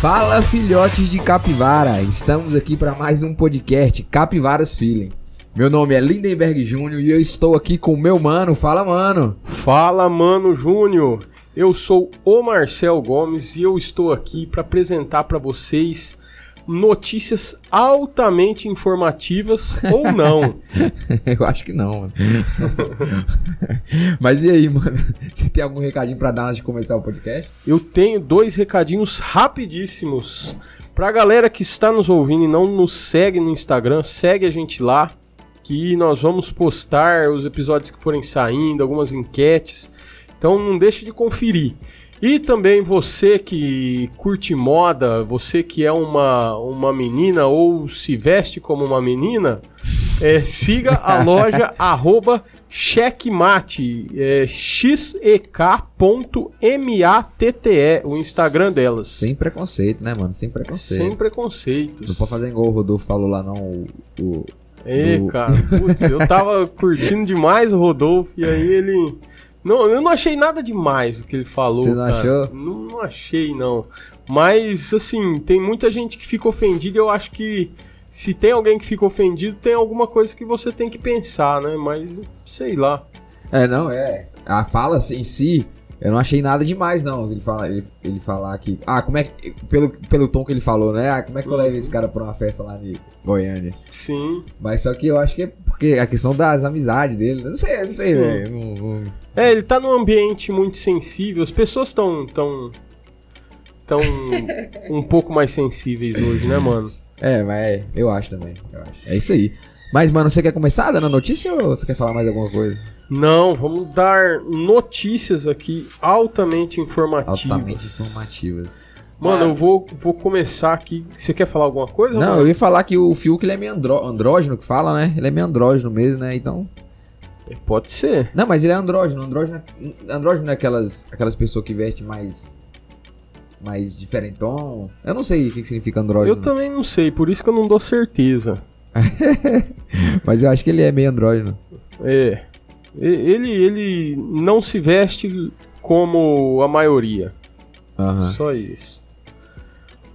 Fala filhotes de capivara, estamos aqui para mais um podcast Capivaras Feeling. Meu nome é Lindenberg Júnior e eu estou aqui com meu mano. Fala, mano. Fala, mano Júnior. Eu sou o Marcel Gomes e eu estou aqui para apresentar para vocês notícias altamente informativas ou não. eu acho que não, mano. Mas e aí, mano? Você tem algum recadinho para dar antes de começar o podcast? Eu tenho dois recadinhos rapidíssimos. Pra galera que está nos ouvindo e não nos segue no Instagram, segue a gente lá que nós vamos postar os episódios que forem saindo, algumas enquetes. Então não deixe de conferir. E também você que curte moda, você que é uma, uma menina ou se veste como uma menina, é, siga a loja arroba checkmate, é, xek.matte, o Instagram delas. Sem preconceito, né, mano? Sem preconceito. Sem preconceitos. Não pode fazer igual o Rodolfo falou lá, não. O, o, é, do... cara, putz, eu tava curtindo demais o Rodolfo e aí ele. Não, eu não achei nada demais o que ele falou. Você não cara. achou? Não, não, achei, não. Mas, assim, tem muita gente que fica ofendida eu acho que se tem alguém que fica ofendido, tem alguma coisa que você tem que pensar, né? Mas, sei lá. É, não, é. A fala em si eu não achei nada demais, não. Ele, fala, ele, ele falar que. Ah, como é que. Pelo, pelo tom que ele falou, né? Ah, como é que eu levo esse cara pra uma festa lá em Goiânia? Sim. Mas só que eu acho que é porque a questão das amizades dele. Não sei, não sei, velho. Não. É, ele tá num ambiente muito sensível. As pessoas estão tão. tão. um pouco mais sensíveis hoje, né, mano? É, mas eu acho também. Eu acho. É isso aí. Mas, mano, você quer começar dando notícia ou você quer falar mais alguma coisa? Não, vamos dar notícias aqui altamente informativas. Altamente informativas. Mano, eu vou, vou começar aqui. Você quer falar alguma coisa? Não, eu ia falar que o Fiuk ele é meio andró andrógeno que fala, né? Ele é meio andrógeno mesmo, né? Então. É, pode ser. Não, mas ele é andrógeno. Andrógeno, andrógeno é aquelas, aquelas pessoas que vestem mais. mais diferentão. Eu não sei o que significa andrógeno. Eu também não sei, por isso que eu não dou certeza. mas eu acho que ele é meio andrógeno. É. Ele, ele não se veste como a maioria. Uhum. Só isso.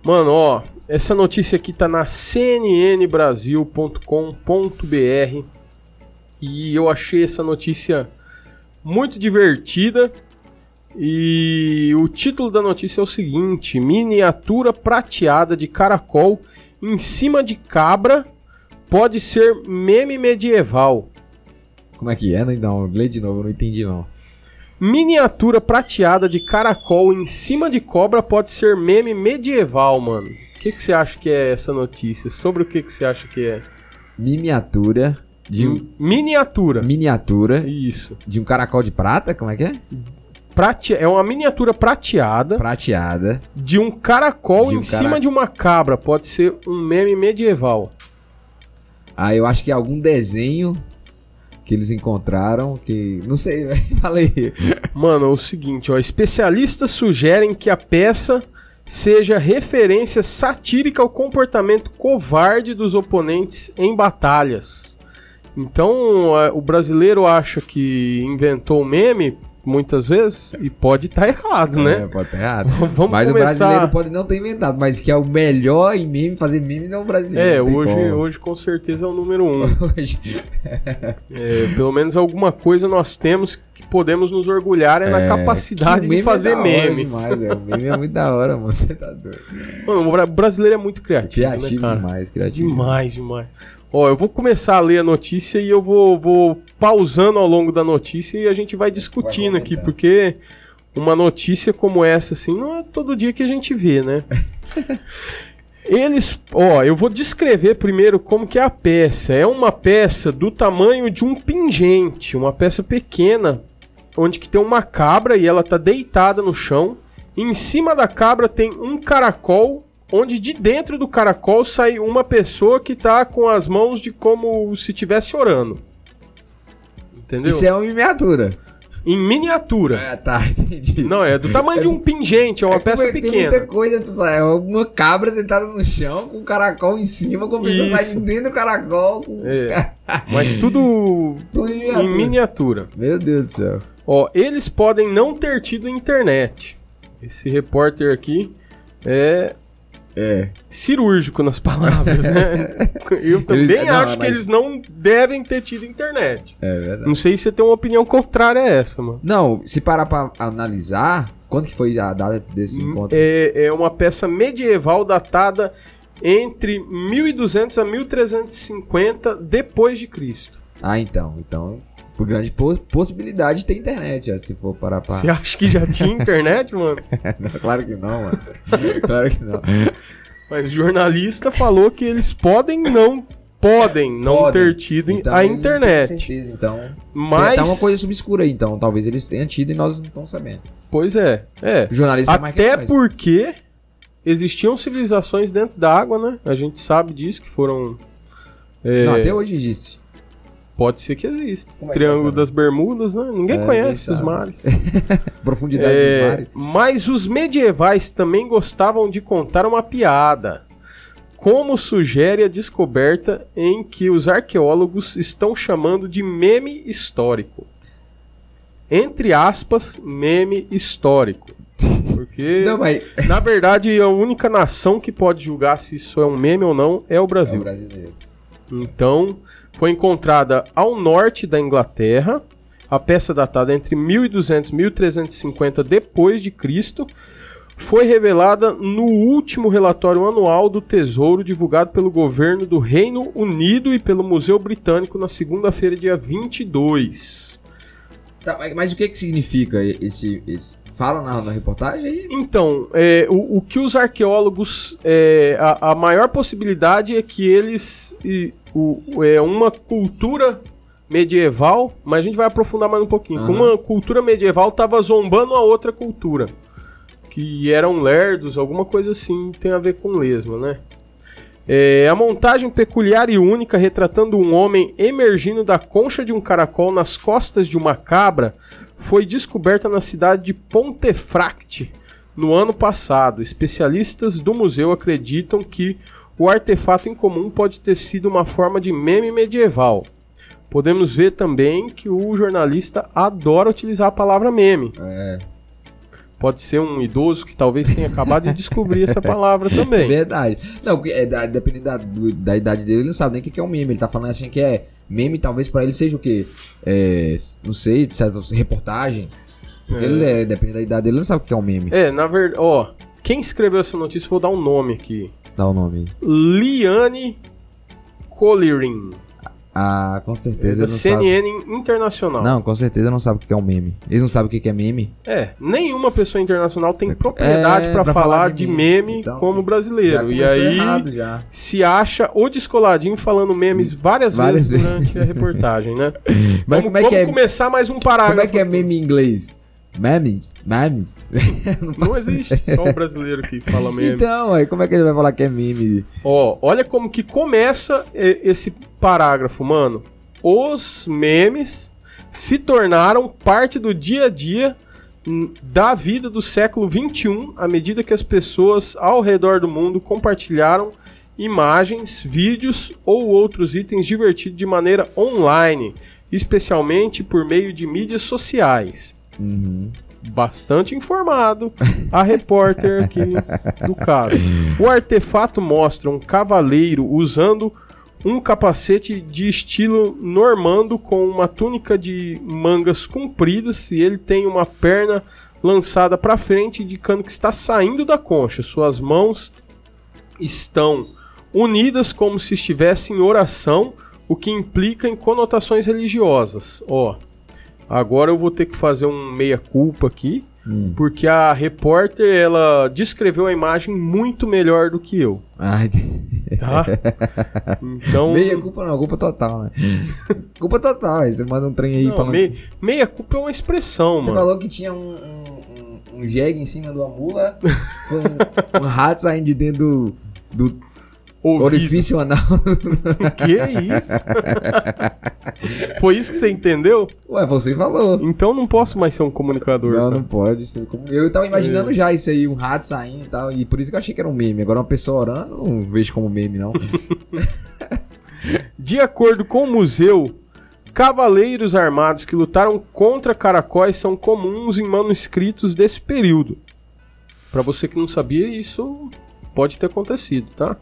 Mano, ó, essa notícia aqui tá na cnnbrasil.com.br e eu achei essa notícia muito divertida. E o título da notícia é o seguinte: Miniatura prateada de caracol em cima de cabra pode ser meme medieval. Como é que é? Não, lê de novo, eu não entendi não. Miniatura prateada de caracol em cima de cobra pode ser meme medieval, mano. O que, que você acha que é essa notícia? Sobre o que, que você acha que é? Miniatura de um... Miniatura. Miniatura. Isso. De um caracol de prata? Como é que é? Prate... É uma miniatura prateada. Prateada. De um caracol de um em cara... cima de uma cabra. Pode ser um meme medieval. Ah, eu acho que algum desenho que eles encontraram, que. Não sei, velho. Falei. Mano, é o seguinte, ó. Especialistas sugerem que a peça seja referência satírica ao comportamento covarde dos oponentes em batalhas. Então, o brasileiro acha que inventou o meme muitas vezes e pode estar tá errado, é, né? Pode estar tá errado. Vamos mas começar... o brasileiro pode não ter inventado, mas que é o melhor em meme, fazer memes é o brasileiro. É, hoje, hoje com certeza é o número um. hoje. é, pelo menos alguma coisa nós temos que podemos nos orgulhar é, na é, capacidade de fazer é meme. Demais, é. O meme é muito da hora, mano. Você tá doido. Mano, o brasileiro é muito criativo. Criativo né, demais, criativo. Demais, demais. Ó, eu vou começar a ler a notícia e eu vou, vou pausando ao longo da notícia e a gente vai discutindo vai aqui, porque uma notícia como essa, assim, não é todo dia que a gente vê, né? Eles, ó, eu vou descrever primeiro como que é a peça. É uma peça do tamanho de um pingente, uma peça pequena, onde que tem uma cabra e ela tá deitada no chão. Em cima da cabra tem um caracol onde de dentro do caracol sai uma pessoa que tá com as mãos de como se estivesse orando. Entendeu? Isso é uma miniatura. Em miniatura. Ah, tá, entendi. Não, é do tamanho é, de um pingente, é uma é peça tem pequena. Tem muita coisa, pessoal. É uma cabra sentada no chão, com um caracol em cima, com a pessoa saindo dentro do caracol. Com... É. Mas tudo, tudo em, miniatura. em miniatura. Meu Deus do céu. Ó, eles podem não ter tido internet. Esse repórter aqui é É. cirúrgico nas palavras, né? Eu também Eles- não, acho que mas- eles não devem ter tido internet. É verdade. Não sei se você tem uma opinião contrária a essa, mano. Não, se parar pra analisar, quando que foi a data desse encontro? É, é uma peça medieval datada entre 1200 a 1350 depois de Cristo. Ah, então. Então, por grande po- possibilidade de ter internet, se for parar pra... Você acha que já tinha internet, mano? Não, claro que não, mano. claro que não. Mas o jornalista falou que eles podem não podem não Podem. ter tido Então, a internet. certeza, então... Mas Tá uma coisa obscura aí, então. Talvez eles tenham tido e nós não estamos sabendo. pois é, é. O jornalista é Até nós. porque existiam civilizações dentro da água, né? A gente sabe disso que foram é, Não, até hoje existe. Pode ser que exista. Como é Triângulo você das Bermudas, né? Ninguém É, conhece sabe. mares. Profundidade É, dos mares. mas os medievais também gostavam de contar uma piada. Como sugere a descoberta em que os arqueólogos estão chamando de meme histórico. Entre aspas, meme histórico. Porque, Não, mas... na verdade, a única nação que pode julgar se isso é um meme ou não é o É o Brasil. brasileiro. Então, foi encontrada ao norte da Inglaterra, a peça datada entre 1200 e 1350 depois de Cristo, foi revelada no último relatório anual do Tesouro divulgado pelo governo do Reino Unido e pelo Museu Britânico na segunda-feira, dia 22. Tá, mas, mas o que que significa esse... esse... Fala na, na reportagem aí? Então, é, o, o que os arqueólogos. é, a, a maior possibilidade é que eles. O, é uma cultura medieval, mas a gente vai aprofundar mais um pouquinho. Aham. Uma cultura medieval estava zombando a outra cultura. Que eram lerdos, alguma coisa assim, tem a ver com lesma, né? É, a montagem peculiar e única retratando um homem emergindo da concha de um caracol nas costas de uma cabra foi descoberta na cidade de Pontefract no ano passado. Especialistas do museu acreditam que o artefato em comum pode ter sido uma forma de meme medieval. Podemos ver também que o jornalista adora utilizar a palavra meme. É, Pode ser um idoso que talvez tenha acabado de descobrir essa palavra é também. verdade. Não, é, da- dependendo da, da idade dele, ele não sabe nem o que é um meme. Ele tá falando assim que é meme, talvez pra ele seja o quê? É, não sei, certa reportagem. Porque É. ele é, dependendo da idade dele, ele não sabe o que é um meme. É, na verdade, ó, quem escreveu essa notícia, vou dar um nome aqui. Dá o nome. Liane Colliering, Ah, com é certeza da ele não sabe. CNN Internacional. Não, com certeza não sabe o que é um meme. Eles não sabem o que que é meme. É, nenhuma pessoa internacional tem propriedade É, pra pra falar, falar de meme, meme, então, como brasileiro. E aí se acha o descoladinho falando memes várias, Várias vezes vezes. durante a reportagem, né? Mas vamos como é que vamos é, começar mais um parágrafo. como é que é meme em inglês? Memes? Memes? Não faço existe só o brasileiro que fala meme. Então, aí como é que ele vai falar que é meme? Ó, olha como que começa e- esse parágrafo, mano. Os memes se tornaram parte do dia a dia da vida do século XXI à medida que as pessoas ao redor do mundo compartilharam imagens, vídeos ou outros itens divertidos de maneira online, especialmente por meio de mídias sociais Uhum. bastante informado a repórter aqui do caso. O artefato mostra um cavaleiro usando um capacete de estilo normando com uma túnica de mangas compridas e ele tem uma perna lançada para frente indicando que está saindo da concha. Suas mãos estão unidas como se estivessem em oração, o que implica em conotações religiosas. Ó, agora eu vou ter que fazer um meia culpa aqui, Hum. porque a repórter ela descreveu a imagem muito melhor do que eu, Ai, tá? Então, meia culpa não, culpa total, né? culpa total, aí você manda um trem aí não, falando. meia, meia culpa é uma expressão, Você mano. falou que tinha um, um, um, um jegue em cima de uma mula com um rato saindo de dentro do, do Ouvido. orifício anal. Que isso? Foi isso que você entendeu? Ué, você falou. Então não posso mais ser um comunicador. Não, cara. não pode. ser Eu tava imaginando É. já isso aí, um rato saindo e tal. E por isso que eu achei que era um meme. Agora uma pessoa orando, não vejo como meme, não. De acordo com o museu, cavaleiros armados que lutaram contra caracóis são comuns em manuscritos desse período. Pra você que não sabia, isso pode ter acontecido, tá?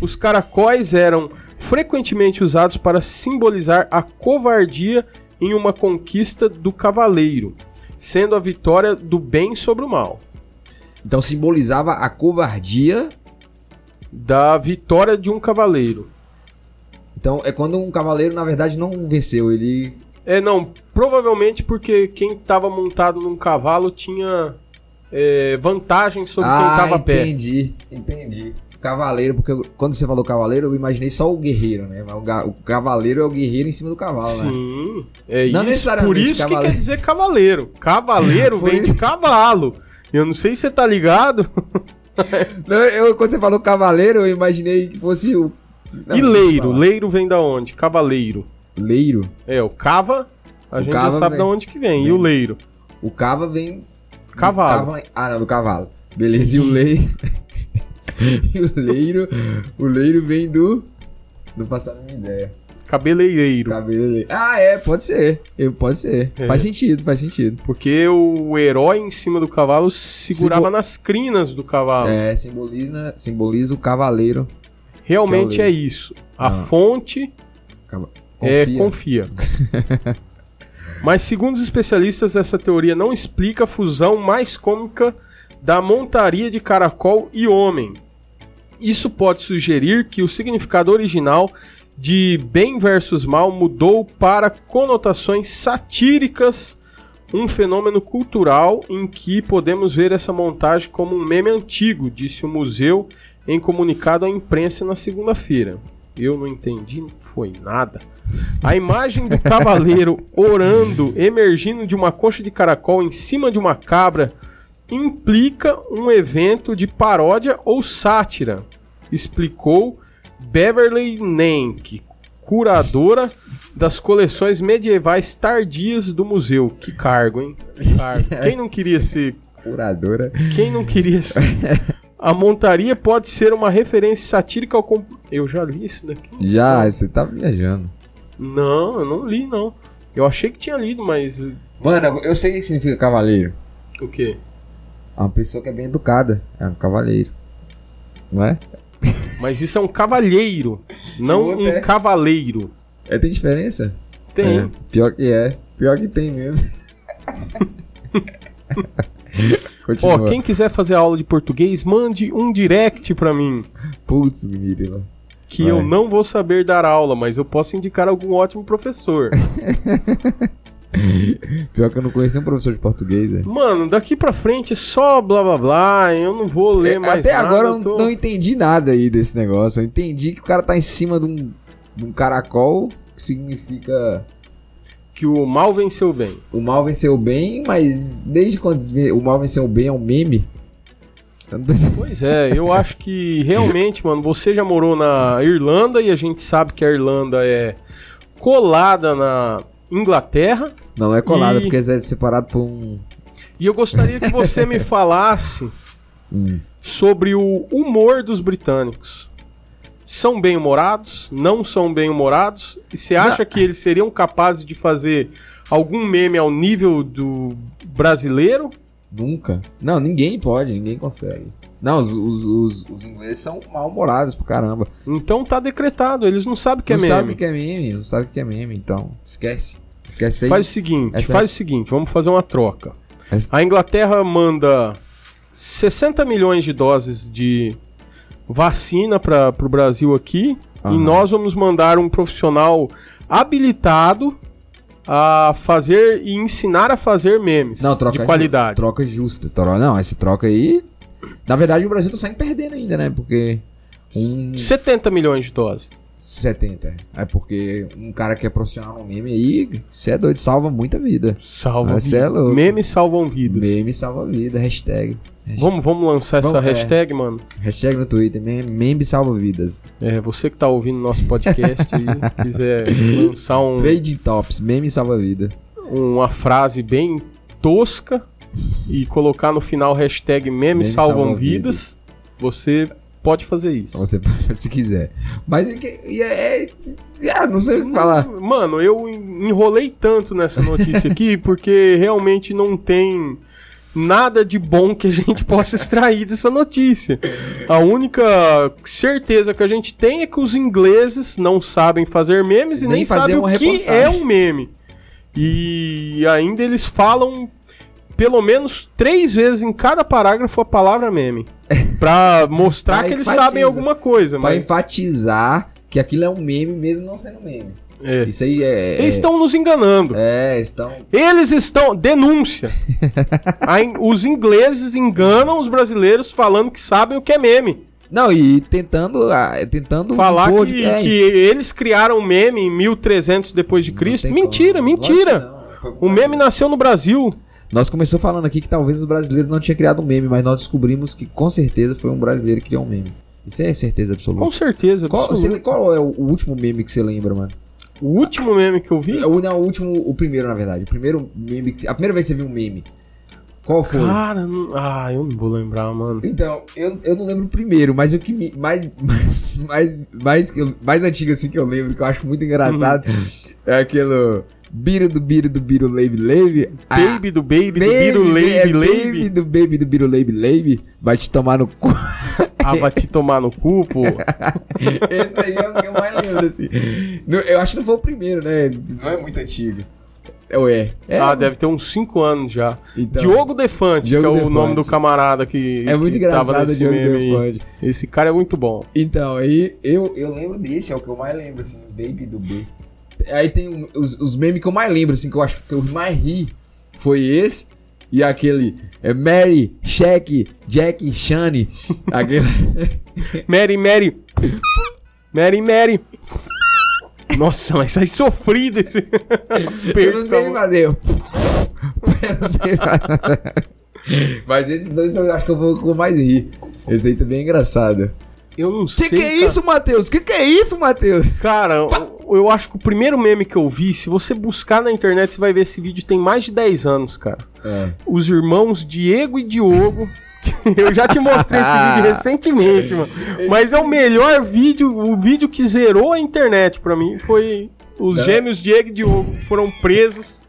Os caracóis eram frequentemente usados para simbolizar a covardia em uma conquista do cavaleiro, sendo a vitória do bem sobre o mal. Então simbolizava a covardia. Da vitória de um cavaleiro. Então é quando um cavaleiro, na verdade, não venceu, ele. É, não, provavelmente porque quem estava montado num cavalo tinha é, vantagem sobre quem ah, estava a pé. entendi, entendi. Cavaleiro, porque eu- quando você falou cavaleiro, eu imaginei só o guerreiro, né? O, ga- o cavaleiro é o guerreiro em cima do cavalo, né? Sim, é Não isso. necessariamente Por isso que cavaleiro. quer dizer cavaleiro. Cavaleiro vem de cavalo. Eu não sei se você tá ligado. Não, eu, quando você falou cavaleiro, eu imaginei que fosse o. Não, e leiro? Leiro vem da onde? Cavaleiro. Leiro. É, o cava, a O gente cava já sabe vem- da onde que vem. E vem. o leiro? O cava vem. Cavalo. Cava- Ah, não, do cavalo. Beleza, e o leiro. e o leiro. O leiro vem do. Não faço a mínima ideia. Cabeleireiro. Cabelo. Ah, é, pode ser. Eu, pode ser. É. Faz sentido, faz sentido. Porque o herói em cima do cavalo segurava Simbol- nas crinas do cavalo. É, simboliza, simboliza o cavaleiro. Realmente é isso. A Ah. fonte Cava- é Confia. Mas segundo os especialistas, essa teoria não explica a fusão mais cômica da montaria de caracol e homem. Isso pode sugerir que o significado original de bem versus mal mudou para conotações satíricas, um fenômeno cultural em que podemos ver essa montagem como um meme antigo, disse o museu em comunicado à imprensa na segunda-feira. Eu não entendi, não foi nada. A imagem do cavaleiro orando, emergindo de uma concha de caracol em cima de uma cabra, implica um evento de paródia ou sátira, explicou Beverly Nank, curadora das coleções medievais tardias do museu. Que cargo, hein? Que cargo. Quem não queria ser Curadora. quem não queria ser? A montaria pode ser uma referência satírica ao. com- Eu já li isso daqui? Já, você tá viajando. Não, eu não li, não. Eu achei que tinha lido, mas. uh, Mano, eu sei o que significa cavaleiro. O quê? É uma pessoa que é bem educada. É um cavaleiro. Não é? Mas isso é um cavalheiro, não um é- cavaleiro. É, tem diferença? Tem. É, pior que é. Pior que tem mesmo. Continua. Ó, quem quiser fazer aula de português, mande um direct pra mim. Putz. Que Vai. eu não vou saber dar aula, mas eu posso indicar algum ótimo professor. Pior que eu não conheço nenhum professor de português, velho. Mano, daqui pra frente é só blá blá blá. Eu não vou ler É, mais Até nada. agora eu eu tô- não entendi nada aí desse negócio. Eu entendi que o cara tá em cima de um, de um caracol, que significa Que o mal venceu o bem. o mal venceu o bem, mas desde quando o mal venceu o bem é um meme? Pois é, eu acho que realmente, mano, você já morou na Irlanda e a gente sabe que a Irlanda é colada na Inglaterra. Não é colado, E- porque é separado por um. E eu gostaria que você me falasse Hum. sobre o humor dos britânicos. São bem-humorados? Não são bem-humorados? E você acha que eles seriam capazes de fazer algum meme ao nível do brasileiro? Nunca. Não, ninguém pode, ninguém consegue. Não, os, os, os, os ingleses são mal-humorados pro caramba. Então tá decretado, eles não sabem o que é não meme. sabe o que é meme, não sabe o que é meme, então esquece. Esquece aí. Faz o seguinte, Essa- faz o seguinte, vamos fazer uma troca. Essa- A Inglaterra manda 60 milhões de doses de vacina para o Brasil aqui e Aham. nós vamos mandar um profissional habilitado a fazer e ensinar a fazer memes Não, troca de qualidade. Troca justa. Não, essa troca aí. Na verdade, o Brasil tá saindo perdendo ainda, né? Porque. Um 70 milhões de doses. 70. É porque um cara que é profissional no meme aí, você é doido, salva muita vida. Salva Ah, cê é vidas. louco. Memes salvam vidas. Meme salva vida, hashtag. Vamos, vamos lançar essa Vamos, é. hashtag, mano. Hashtag no Twitter, meme, meme salva vidas. É, você que tá ouvindo nosso podcast aí, quiser lançar um, Trading Tops, meme salva vida. uma frase bem tosca e colocar no final hashtag memes Memes salvam salvam vidas, você pode fazer isso. Você pode, se quiser. Mas é que. e É, é, ah, não sei o que falar. Mano, eu en- enrolei tanto nessa notícia aqui porque realmente não tem nada de bom que a gente possa extrair dessa notícia. A única certeza que a gente tem é que os ingleses não sabem fazer memes e nem, Nem sabem o que reportagem. é um meme. E ainda eles falam pelo menos três vezes em cada parágrafo a palavra meme. Pra mostrar Pra que eles sabem alguma coisa. Pra Mas, enfatizar que aquilo é um meme mesmo não sendo meme. é. Isso aí é. Eles estão nos enganando. É, estão. Eles estão. Denúncia! Os ingleses enganam os brasileiros falando que sabem o que é meme. Não, e tentando. ah, Tentando Falar impor- que, é, que eles criaram o meme em 1300 depois de Cristo. Mentira, como. mentira! O meme nasceu no Brasil. Nós começamos falando aqui que talvez os brasileiros não tinham criado um meme, mas nós descobrimos que com certeza foi um brasileiro que criou um meme. Isso é certeza absoluta. Com certeza. Qual, absoluta. você- qual é o último meme que você lembra, mano? O último meme que eu vi. O, não, o último, o primeiro, na verdade. O primeiro meme. que- A primeira vez que você viu um meme. Qual foi? Cara, não- ah, eu não vou lembrar, mano. Então, eu, eu não lembro o primeiro, mas o que me, mais, mais, mais, mais, mais antigo assim que eu lembro, que eu acho muito engraçado, é aquele Biro do Biro do Biro Lave Lave. Baby do Baby, do Biro é Lave Baby do Baby do Biro Lave Lave. Vai te tomar no cu. Ah, vai te tomar no cu, pô. Esse aí é o que eu mais lembro, assim. Eu acho que não foi o primeiro, né? Não é muito antigo. Ou é? Ah, deve ter uns 5 anos já. então, Diogo Defante, Diogo que é o Defante. nome do camarada que, É muito que engraçado nesse Diogo meme. Defante. Esse cara é muito bom. Então, aí eu, eu lembro desse, é o que eu mais lembro, assim, Baby do B. Aí tem um- os, os memes que eu mais lembro, assim, que eu acho que eu mais ri foi esse. E aquele é Mary, Shaq, Jack, Shane. Aquele. Mary, Mary. Mary, Mary. Nossa, mas sai sofrido esse. eu não sei fazer. Eu não sei fazer. Mas esses dois eu acho que eu vou, mais rir. Esse aí também é engraçado. Eu não sei. Que que é cara. isso, Matheus? Que que é isso, Matheus? Cara, eu- eu acho que o primeiro meme que eu vi, se você buscar na internet, você vai ver esse vídeo tem mais de 10 anos, cara. É. Os irmãos Diego e Diogo. que Eu já te mostrei esse vídeo recentemente, mano. Mas é o melhor vídeo, o vídeo que zerou a internet pra mim foi os Não. gêmeos Diego e Diogo que foram presos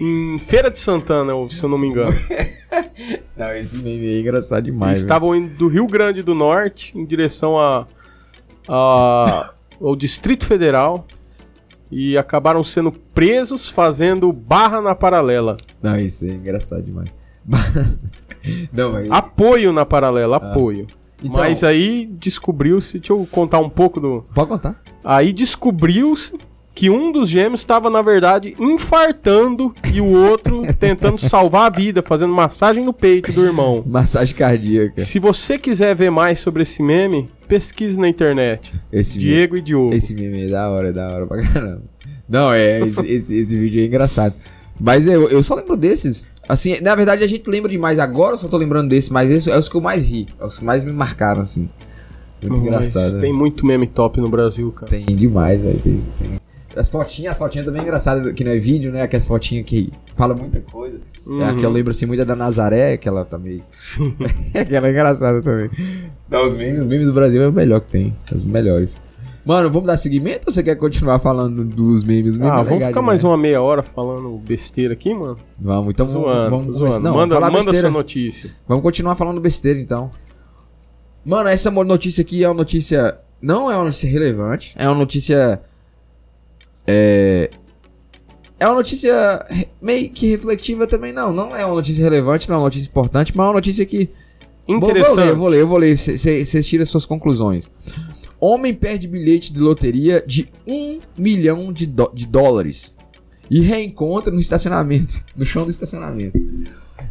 em Feira de Santana, se eu não me engano. Não, esse meme aí é engraçado Eles demais. velho. estavam indo do Rio Grande do Norte em direção a, a- ao Distrito Federal e acabaram sendo presos fazendo barra na paralela. Não, isso é engraçado demais. Não, mas. Apoio na paralela, apoio. Então- Mas aí descobriu-se, deixa eu contar um pouco do. Pode contar. Aí descobriu-se que um dos gêmeos estava, na verdade, infartando e o outro tentando salvar a vida, fazendo massagem no peito do irmão. Massagem cardíaca. Se você quiser ver mais sobre esse meme, pesquise na internet. Esse Diego e Diogo. Esse meme é da hora, é da hora pra caramba. Não, é, esse, esse, esse vídeo é engraçado. Mas eu, eu só lembro desses. Assim, na verdade a gente lembra demais agora, eu só tô lembrando desse, mas esse é os que eu mais ri. É os que mais me marcaram, assim. Muito engraçado. né? Tem muito meme top no Brasil, cara. Tem demais, velho. Tem, tem. As fotinhas, as fotinhas também é engraçadas, que não é vídeo, né? Aquelas fotinhas que fala muita coisa. Uhum. É a que eu lembro assim muito é da Nazaré, que ela tá meio. Aquela é engraçada também. Não, os memes, os memes do Brasil é o melhor que tem. Os melhores. Mano, vamos dar seguimento ou você quer continuar falando dos memes? Os memes Ah, é vamos ficar mais uma meia hora falando besteira aqui, mano? Vamos, então vamos, zoando, vamos começar- zoando. Não, manda vamos manda besteira. sua notícia. Vamos continuar falando besteira então. Mano, essa notícia aqui é uma notícia. Não é uma notícia relevante. É uma notícia. É. É uma notícia meio que reflexiva também, não. Não é uma notícia relevante, não é uma notícia importante, mas é uma notícia que. Interessante. eu vou ler, eu vou ler. Vocês tiram suas conclusões. Homem perde bilhete de loteria de 1 milhão de, de dólares e reencontra no estacionamento, no chão do estacionamento.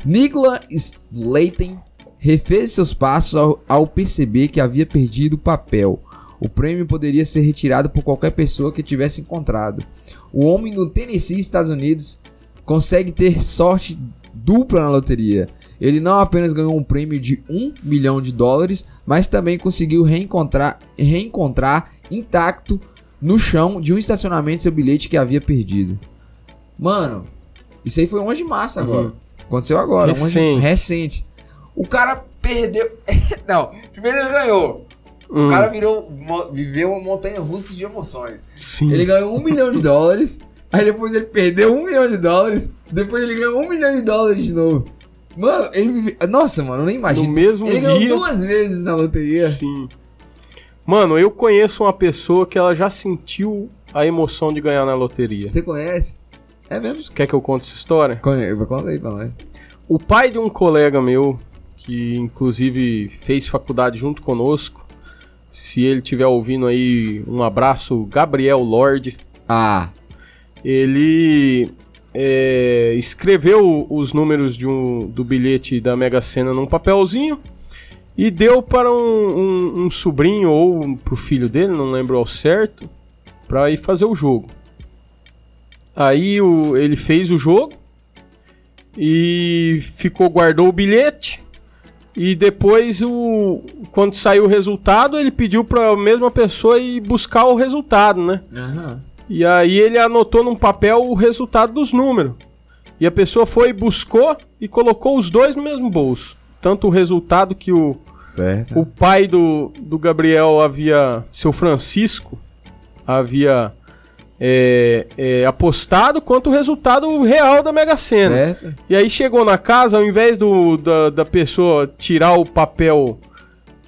Nicola Slayton refez seus passos ao, ao perceber que havia perdido o papel. O prêmio poderia ser retirado por qualquer pessoa que tivesse encontrado. O homem no Tennessee, Estados Unidos, consegue ter sorte dupla na loteria. Ele não apenas ganhou um prêmio de 1 milhão de dólares, mas também conseguiu reencontrar, reencontrar intacto no chão de um estacionamento seu bilhete que havia perdido. Mano, isso aí foi 11 de março agora. Uhum. Aconteceu agora, 11 Recente. recente. O cara perdeu. não, primeiro ele ganhou. Hum, O cara virou, viveu uma montanha russa de emoções. sim. Ele ganhou um milhão de dólares. Aí depois ele perdeu um milhão de dólares. Depois ele ganhou um milhão de dólares de novo. Mano, ele vive... Nossa, mano, eu nem No imagino. mesmo Ele ganhou dia. duas vezes na loteria. Sim. Mano, eu conheço uma pessoa que ela já sentiu a emoção de ganhar na loteria. Você conhece? É mesmo? Quer que eu conte essa história? Conta aí pra nós. O pai de um colega meu, que inclusive fez faculdade junto conosco, se ele estiver ouvindo aí, um abraço, Gabriel Lorde. Ah, Ele é, escreveu os números de um, do bilhete da Mega Sena num papelzinho e deu para um, um- um sobrinho ou pro filho dele, não lembro ao certo, para ir fazer o jogo. Aí o- ele fez o jogo e ficou guardou o bilhete e depois o quando saiu o resultado ele pediu para a mesma pessoa ir buscar o resultado, né? aham. E aí ele anotou num papel o resultado dos números. E a pessoa foi, buscou e colocou os dois no mesmo bolso. Tanto o resultado que o, Certo. o pai do, do Gabriel havia, seu Francisco, havia é, é, apostado, quanto o resultado real da Mega Sena. Certo. E aí chegou na casa, ao invés do, da, da pessoa tirar o papel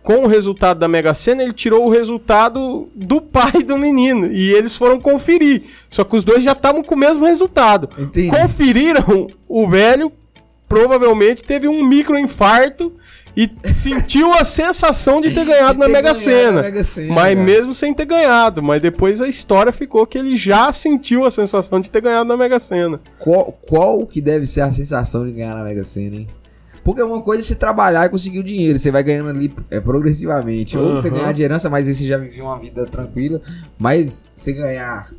com o resultado da Mega Sena, ele tirou o resultado do pai do menino. E eles foram conferir. Só que os dois já estavam com o mesmo resultado. Entendi. Conferiram, o velho provavelmente teve um microinfarto e sentiu a sensação de ter ganhado na Ter Mega ganhado Sena. na Mega Sena, Mas cara. mesmo sem ter ganhado. Mas depois a história ficou que ele já sentiu a sensação de ter ganhado na Mega Sena. Qual, qual que deve ser a sensação de ganhar na Mega Sena, hein? Porque uma coisa é você trabalhar e conseguir o dinheiro, você vai ganhando ali é, progressivamente. Ou você Uhum. ganhar de herança, mas aí você já viveu uma vida tranquila. Mas você ganhar,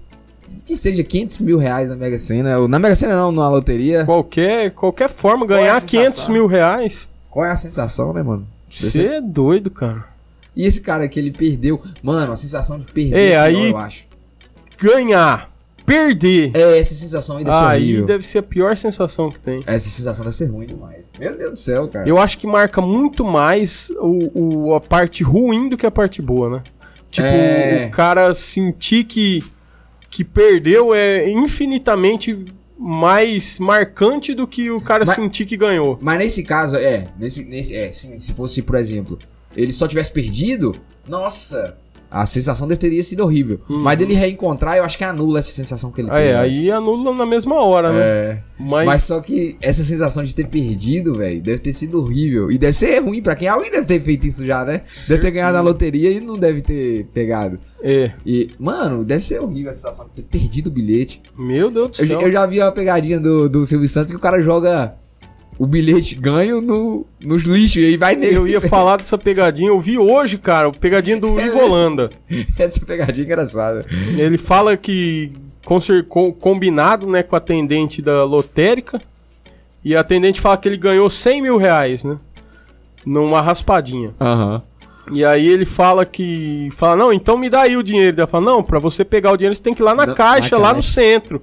que seja 500 mil reais na Mega Sena, ou na Mega Sena não, na loteria. Qualquer, qualquer forma, é ganhar sensação? 500 mil reais. Qual é a sensação, né, mano? Você é doido, cara. E esse cara que ele perdeu, mano, a sensação de perder, É, pior, aí- eu acho. Ganhar, perder. É, essa sensação aí deve ser aí horrível. deve ser a pior sensação que tem. Essa sensação deve ser ruim demais. Meu Deus do céu, cara. Eu acho que marca muito mais o, o- a parte ruim do que a parte boa, né? Tipo, É. o cara sentir que, que perdeu é infinitamente mais marcante do que o cara Mas- sentir que ganhou. Mas nesse caso, é, nesse, nesse, é, sim, se fosse, por exemplo, ele só tivesse perdido, nossa, a sensação teria sido horrível. Uhum. Mas dele reencontrar, eu acho que anula essa sensação que ele Ah, é, teve. aí anula na mesma hora, né? É, Mas, mas só que essa sensação de ter perdido, velho, deve ter sido horrível. E deve ser ruim pra quem. Alguém deve ter feito isso já, né? Deve ter ganhado na loteria e não deve ter pegado. é, E, mano, deve ser horrível a sensação de ter perdido o bilhete. meu Deus do Eu, céu. eu já vi uma pegadinha do, do Silvio Santos que o cara joga o bilhete ganho no, nos lixos e aí vai nele. Eu ia falar dessa pegadinha, eu vi hoje, cara, o pegadinha do É. Ivolanda. Essa pegadinha é engraçada. Ele fala que combinado né, com a atendente da lotérica, e a atendente fala que ele ganhou 100 mil reais, né? Numa raspadinha. Aham. E aí ele fala que. Fala, não, então me dá aí o dinheiro. Ela fala, não, pra você pegar o dinheiro você tem que ir lá na caixa, na lá caixa. no centro.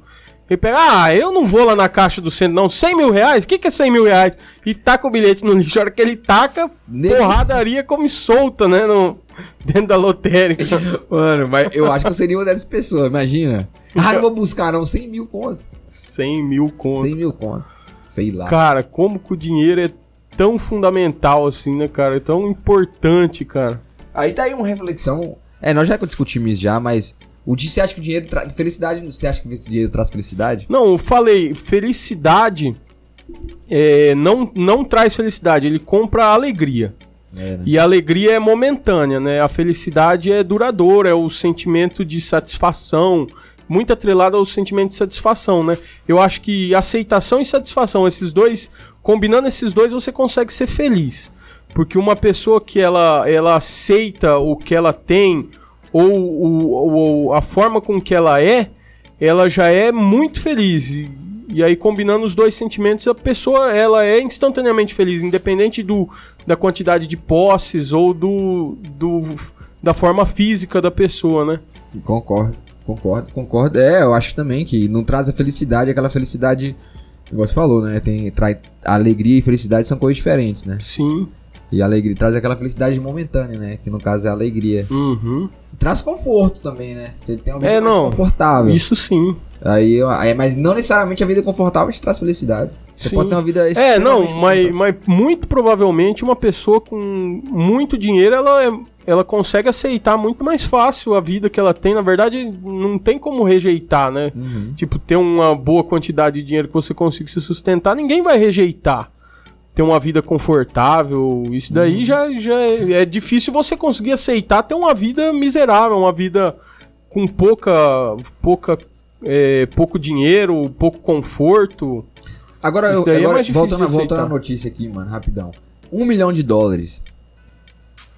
Ele pega, ah, eu não vou lá na caixa do centro, não. 100 mil reais? O que, que é 100 mil reais? E taca o bilhete no lixo. A hora que ele taca, Nele. porradaria come solta, né? No, dentro da lotérica. Mano, mas eu acho que eu seria uma dessas pessoas, imagina. Ah, não vou buscar não, 100 mil conto. 100 mil conto. 100 mil conto. Sei lá. Cara, como que o dinheiro é tão fundamental assim, né, cara? É tão importante, cara. Aí tá aí uma reflexão. É, nós já discutimos isso já, mas o di- você acha que o dinheiro traz felicidade? Você acha que esse dinheiro traz felicidade? Não, eu falei, felicidade é, não, não traz felicidade, ele compra alegria. É, né? E a alegria é momentânea, né? A felicidade é duradoura, é o sentimento de satisfação, muito atrelado ao sentimento de satisfação, né? Eu acho que aceitação e satisfação, esses dois, combinando esses dois, você consegue ser feliz. Porque uma pessoa que ela, ela aceita o que ela tem, ou, o- ou a forma com que ela é, ela já é muito feliz. E, e aí, combinando os dois sentimentos, a pessoa ela é instantaneamente feliz, independente do, da quantidade de posses ou do, do da forma física da pessoa, né? Concordo, concordo, concordo. É, eu acho também que não traz a felicidade, aquela felicidade, como você falou, né? Tem, trai, alegria e felicidade são coisas diferentes, né? Sim. E a alegria traz aquela felicidade momentânea, né? Que no caso é a alegria. Uhum. Traz conforto também, né? Você tem uma vida É, mais não. confortável. Isso sim. Aí, aí, mas não necessariamente a vida confortável te traz felicidade. Você Sim. pode ter uma vida É, não, mas, mas muito provavelmente uma pessoa com muito dinheiro, ela, é- ela consegue aceitar muito mais fácil a vida que ela tem. Na verdade, não tem como rejeitar, né? Uhum. Tipo, ter uma boa quantidade de dinheiro que você consiga se sustentar, ninguém vai rejeitar. Ter uma vida confortável, isso daí já, já é, é difícil você conseguir aceitar ter uma vida miserável, uma vida com pouca, pouca, é, pouco dinheiro, pouco conforto. Agora, eu, é agora difícil voltando, de voltando à notícia aqui, mano, rapidão. Um milhão de dólares.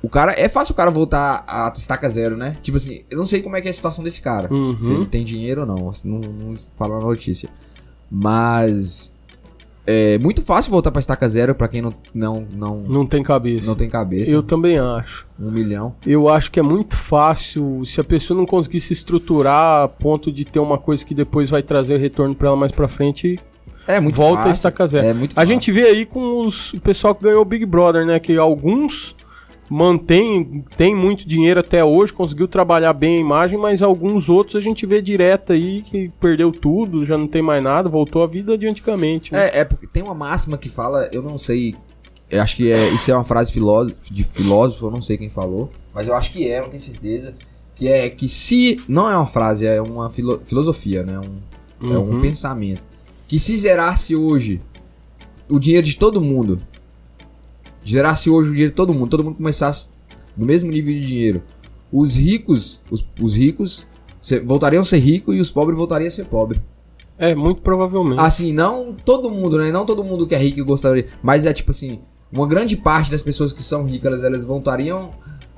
O cara, é fácil o cara voltar a estaca zero, né? Tipo assim, eu não sei como é que é a situação desse cara. Uhum. Se ele tem dinheiro ou não. Não, não fala na notícia. Mas. É muito fácil voltar pra estaca zero pra quem não, não, não, Não tem cabeça. não tem cabeça. Eu também acho. Um milhão. Eu acho que é muito fácil se a pessoa não conseguir se estruturar a ponto de ter uma coisa que depois vai trazer retorno pra ela mais pra frente, É muito volta a fácil. estaca zero. É muito A fácil. gente vê aí com os, o pessoal que ganhou o Big Brother, né? Que alguns mantêm, tem muito dinheiro até hoje, conseguiu trabalhar bem a imagem, mas alguns outros a gente vê direto aí que perdeu tudo, já não tem mais nada, voltou à vida de antigamente. né? É, é porque tem uma máxima que fala, eu não sei, eu acho que é, isso é uma frase filósofo, de filósofo, eu não sei quem falou, mas eu acho que é, não tenho certeza, que é que se, não é uma frase, é uma filo- filosofia, né, um, é um Uhum. pensamento, que se zerasse hoje o dinheiro de todo mundo, zerasse hoje o dinheiro de todo mundo, todo mundo começasse no mesmo nível de dinheiro, os ricos, os, os ricos se- voltariam a ser ricos e os pobres voltariam a ser pobres. É, muito provavelmente. Assim, não todo mundo, né? Não todo mundo que é rico gostaria. Mas é tipo assim, uma grande parte das pessoas que são ricas, elas, elas voltariam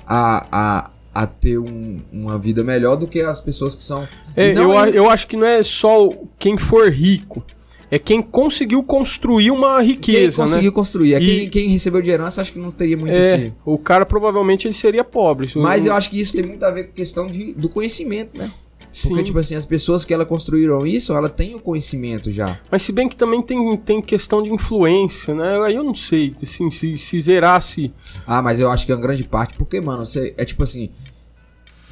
a, a, a ter um- uma vida melhor do que as pessoas que são. É, eu, ainda- eu acho que não é só quem for rico, é quem conseguiu construir uma Quem riqueza, né? conseguiu construir. É E- quem, quem recebeu de herança, acho que não teria muito É, esse. o cara provavelmente ele seria pobre. Se Mas eu acho que isso tem muito a ver com questão de, do conhecimento, né? Porque, sim. tipo assim, as pessoas que ela construíram isso, ela tem o conhecimento já. Mas se bem que também tem, tem questão de influência, né? Aí eu não sei, assim, se, se zerasse. Ah, mas eu acho que é uma grande parte, porque, mano, você, é tipo assim.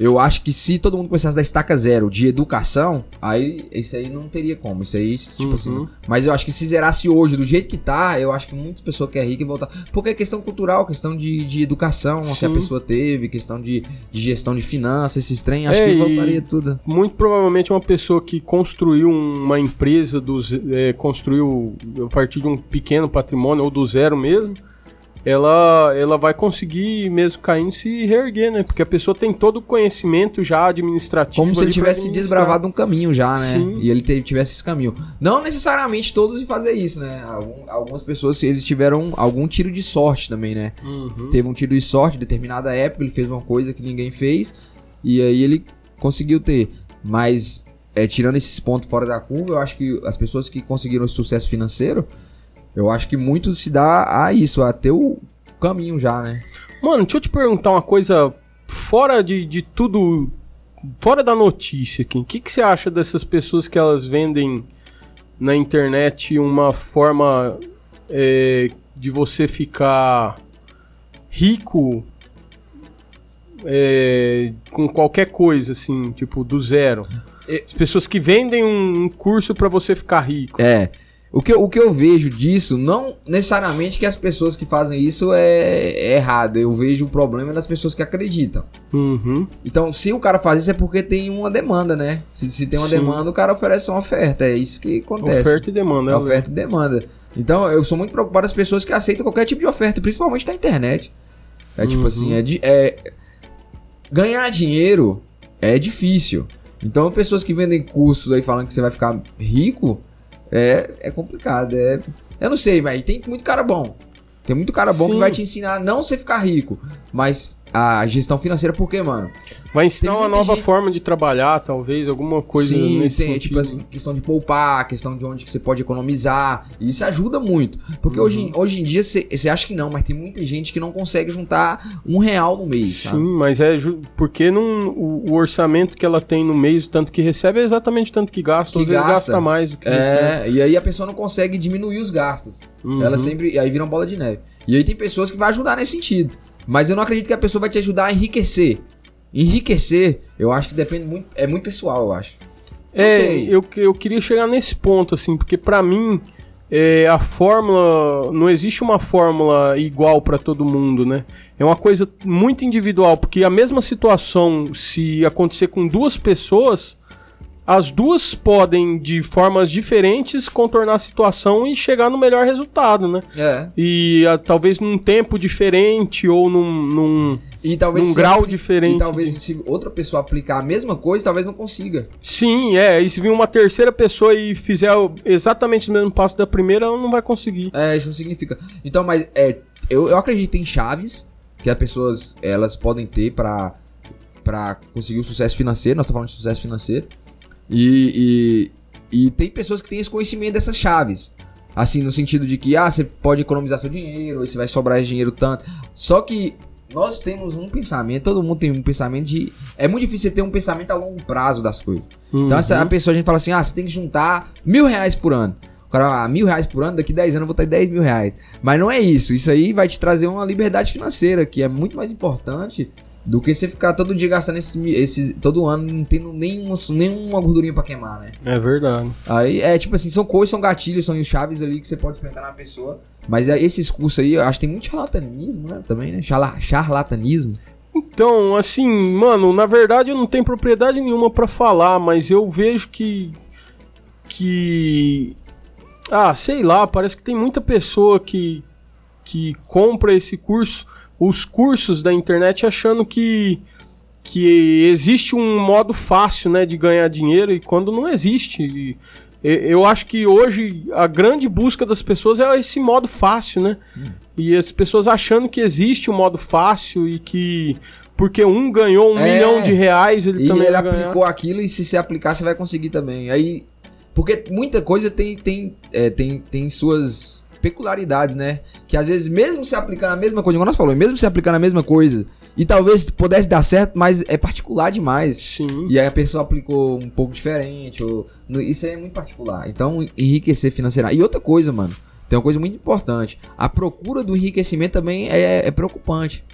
Eu acho que se todo mundo começasse da estaca zero de educação, aí isso aí não teria como. Isso aí, tipo Uhum. assim. Mas eu acho que se zerasse hoje do jeito que tá, eu acho que muitas pessoas querem rica e voltar. Porque é questão cultural, questão de, de educação que a Sim. pessoa teve, questão de, de gestão de finanças, esses trem, acho É, que voltaria tudo. Muito provavelmente uma pessoa que construiu uma empresa, do, ze- é, construiu a partir de um pequeno patrimônio ou do zero mesmo, ela, ela vai conseguir, mesmo caindo, se reerguer, né? Porque a pessoa tem todo o conhecimento já administrativo. Como se ele tivesse desbravado um caminho já, né? Sim. E ele tivesse esse caminho. Não necessariamente todos em fazer isso, né? Algum- algumas pessoas, eles tiveram algum tiro de sorte também, né? Uhum. teve um tiro de sorte em determinada época, ele fez uma coisa que ninguém fez, e aí ele conseguiu ter. Mas, é, tirando esses pontos fora da curva, eu acho que as pessoas que conseguiram sucesso financeiro, eu acho que muito se dá a isso, a ter o caminho já, né? Mano, deixa eu te perguntar uma coisa fora de, de tudo, fora da notícia aqui. O que, que você acha dessas pessoas que elas vendem na internet uma forma é, de você ficar rico é, com qualquer coisa, assim, tipo, do zero? É- As pessoas que vendem um, curso pra você ficar rico. É. O que, eu- o que eu vejo disso, não necessariamente que as pessoas que fazem isso é, é errado. Eu vejo o problema das pessoas que acreditam. Uhum. Então, se o cara faz isso é porque tem uma demanda, né? Se, se tem uma Sim. demanda, o cara oferece uma oferta. É isso que acontece. Oferta e demanda. É né, oferta e demanda. Então, eu sou muito preocupado com as pessoas que aceitam qualquer tipo de oferta, principalmente na internet. É tipo Uhum. assim, é, de, é ganhar dinheiro é difícil. Então, pessoas que vendem cursos aí falando que você vai ficar rico, é, é complicado. É, eu não sei, mas tem muito cara bom. Tem muito cara bom Sim. que vai te ensinar não você ficar rico, mas a gestão financeira, por quê, mano? Vai ensinar Tem uma nova gente- forma de trabalhar, talvez, alguma coisa Sim, nesse tem sentido. tipo assim, questão de poupar, questão de onde que você pode economizar. E isso ajuda muito. Porque Uhum. hoje, hoje em dia você acha que não, mas tem muita gente que não consegue juntar um real no mês, sabe? Sim, mas é porque não, o, o orçamento que ela tem no mês, o tanto que recebe, é exatamente o tanto que gasta. Que Às vezes gasta. gasta mais do que recebe. É, e aí a pessoa não consegue diminuir os gastos. Uhum. Ela sempre. Aí vira uma bola de neve. E aí tem pessoas que vai ajudar nesse sentido. Mas eu não acredito que a pessoa vai te ajudar a enriquecer. Enriquecer, eu acho que depende muito. É muito pessoal, eu acho. Não É, sei. eu, que- eu queria chegar nesse ponto, assim, porque pra mim é, a fórmula. Não existe uma fórmula igual pra todo mundo, né? É uma coisa muito individual, porque a mesma situação, se acontecer com duas pessoas, as duas podem, de formas diferentes, contornar a situação e chegar no melhor resultado, né? É. E ah, talvez num tempo diferente ou num. num- E talvez Num grau apli- diferente E talvez de- se outra pessoa aplicar a mesma coisa, talvez não consiga. Sim, é. E se vir uma terceira pessoa e fizer exatamente o mesmo passo da primeira, ela não vai conseguir. É, isso não significa. Então, mas é, eu, eu acredito em chaves que as pessoas elas podem ter pra, pra conseguir o sucesso financeiro. Nós estamos falando de sucesso financeiro. E, e, e tem pessoas que têm esse conhecimento dessas chaves. Assim, no sentido de que, ah, você pode economizar seu dinheiro, aí você vai sobrar esse dinheiro tanto. Só que nós temos um pensamento, todo mundo tem um pensamento de. É muito difícil você ter um pensamento a longo prazo das coisas. Então, essa, a Uhum. pessoa, a gente fala assim, ah, você tem que juntar mil reais por ano. O cara, ah, mil reais por ano, daqui 10 anos eu vou ter 10 mil reais. Mas não é isso. Isso aí vai te trazer uma liberdade financeira, que é muito mais importante do que você ficar todo dia gastando esses, esses todo ano, não tendo nenhuma, nenhuma gordurinha pra queimar, né? É verdade. Aí é tipo assim, são coisas, são gatilhos, são chaves ali que você pode experimentar na pessoa. Mas é, esses cursos aí, eu acho que tem muito charlatanismo, né? Também, né? Charla, charlatanismo. Então, assim, mano, na verdade eu não tenho propriedade nenhuma pra falar, mas eu vejo que. Que. Ah, sei lá, parece que tem muita pessoa que. Que compra esse curso, os cursos da internet, achando que. Que existe um modo fácil, né, de ganhar dinheiro, e quando não existe. E eu acho que hoje a grande busca das pessoas é esse modo fácil, né? E as pessoas achando que existe um modo fácil e que porque um ganhou um É. milhão de reais, ele E também ele vai ganhar. aplicou aquilo e se você aplicar, você vai conseguir também. Aí. Porque muita coisa tem, tem, é, tem, tem suas peculiaridades, né? Que às vezes, mesmo se aplicando a mesma coisa, como nós falamos, mesmo se aplicando a mesma coisa, e talvez pudesse dar certo, mas é particular demais. Sim. E aí a pessoa aplicou um pouco diferente. Ou, isso aí é muito particular. Então, enriquecer financeiramente. E outra coisa, mano. Tem uma coisa muito importante. A procura do enriquecimento também é, é preocupante.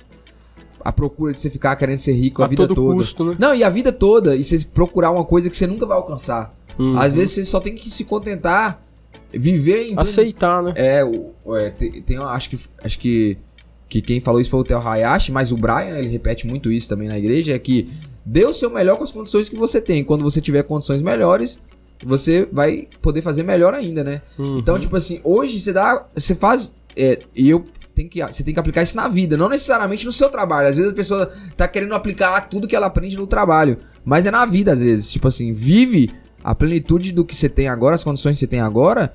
A procura de você ficar querendo ser rico a, A vida toda. custo, né? Não, e a vida toda. E você procurar uma coisa que você nunca vai alcançar. Uhum. Às vezes você só tem que se contentar, viver em. aceitar, né? É, é, tem, tem acho que acho que, que quem falou isso foi o Theo Hayashi, mas o Brian, ele repete muito isso também na igreja, é que dê o seu melhor com as condições que você tem. Quando você tiver condições melhores, você vai poder fazer melhor ainda, né? Uhum. Então, tipo assim, hoje você dá, você faz, é, e eu tem que, você tem que aplicar isso na vida, não necessariamente no seu trabalho. Às vezes a pessoa tá querendo aplicar tudo que ela aprende no trabalho, mas é na vida às vezes. Tipo assim, vive a plenitude do que você tem agora, as condições que você tem agora,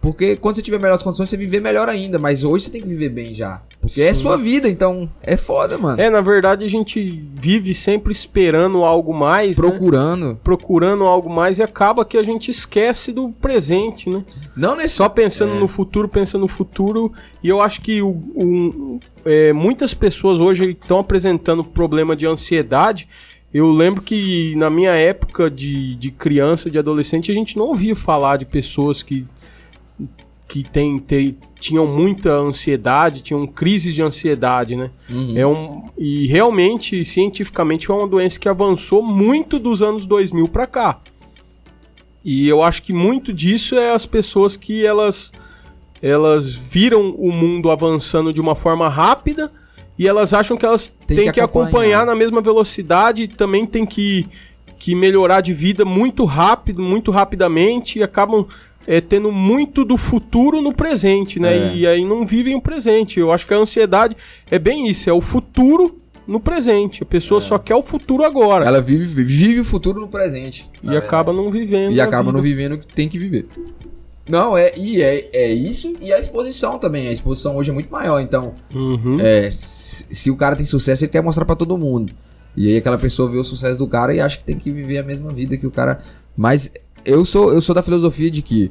porque quando você tiver melhores condições, você viver melhor ainda. Mas hoje você tem que viver bem já, porque é Sim. sua vida, então é foda, mano. É, na verdade a gente vive sempre esperando algo mais, né? Procurando, procurando algo mais e acaba que a gente esquece do presente, né? não nesse Só pensando É. no futuro, pensando no futuro. E eu acho que o, o- é, muitas pessoas hoje estão apresentando problema de ansiedade. Eu lembro que na minha época de, de criança, de adolescente, a gente não ouvia falar de pessoas que, que tem, te- tinham muita ansiedade, tinham crises de ansiedade, né? Uhum. É um, e realmente, cientificamente, é uma doença que avançou muito dos anos 2000 pra cá. E eu acho que muito disso é as pessoas que elas elas viram o mundo avançando de uma forma rápida e elas acham que elas Tem têm que que, acompanhar. acompanhar na mesma velocidade e também tem que, que melhorar de vida muito rápido, muito rapidamente e acabam é, tendo muito do futuro no presente, né? É. E aí não vivem o presente. Eu acho que a ansiedade é bem isso, é o futuro no presente. A pessoa só quer o futuro agora Ela vive, vive o futuro no presente. e acaba não vivendo. E acaba não vivendo o que tem que viver. Não, é, e é, é isso e a exposição também. A exposição hoje é muito maior, então, Uhum. é, se, se o cara tem sucesso, ele quer mostrar pra todo mundo. E aí aquela pessoa vê o sucesso do cara e acha que tem que viver a mesma vida que o cara. Mas eu sou, eu sou da filosofia de que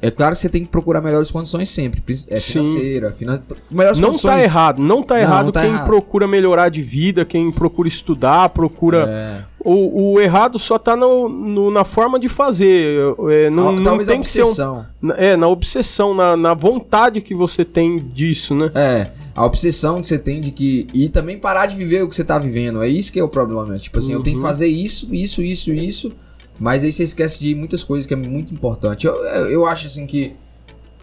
é claro que você tem que procurar melhores condições sempre. É financeira, finan... melhores Não condições. tá errado, não tá Não, errado não tá quem errado. procura melhorar de vida, quem procura estudar, procura. É, O, o errado só tá no, no- na forma de fazer. É, não, Al- não talvez tem que ser um. É, na obsessão, na, na vontade que você tem disso, né? É, a obsessão que você tem de que. E também parar de viver o que você tá vivendo. É isso que é o problema. Tipo assim, eu tenho que Uhum. fazer isso, isso, isso, isso. Mas aí você esquece de muitas coisas que é muito importante. Eu, eu, eu acho assim que,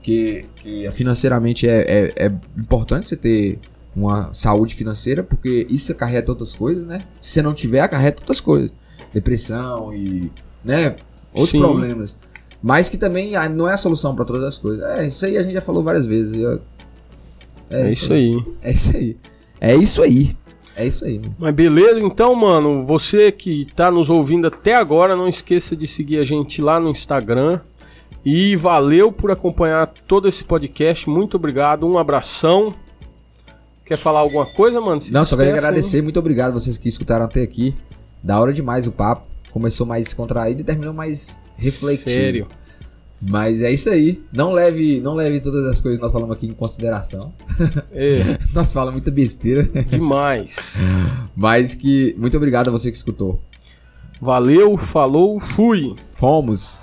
que, que financeiramente é, é, é importante você ter uma saúde financeira, porque isso acarreta outras coisas, né? Se você não tiver, acarreta outras coisas. Depressão e, né? Outros Sim. problemas. Mas que também ah, não é a solução para todas as coisas. É, isso aí a gente já falou várias vezes. Eu- É, isso aí. É isso aí. É isso aí. É isso aí. mano. Mas beleza, então, mano, você que tá nos ouvindo até agora, não esqueça de seguir a gente lá no Instagram. E valeu por acompanhar todo esse podcast. Muito obrigado, um abração. Quer falar alguma coisa, mano? Se Não, só queria despeça, hein? agradecer. Muito obrigado vocês que escutaram até aqui. Da hora demais o papo. Começou mais contraído e terminou mais reflexivo. Sério. Mas é isso aí. Não leve, não leve todas as coisas que nós falamos aqui em consideração. É, Nós falamos muita besteira. demais. Mas que. Muito obrigado a você que escutou. Valeu, falou, fui. Fomos.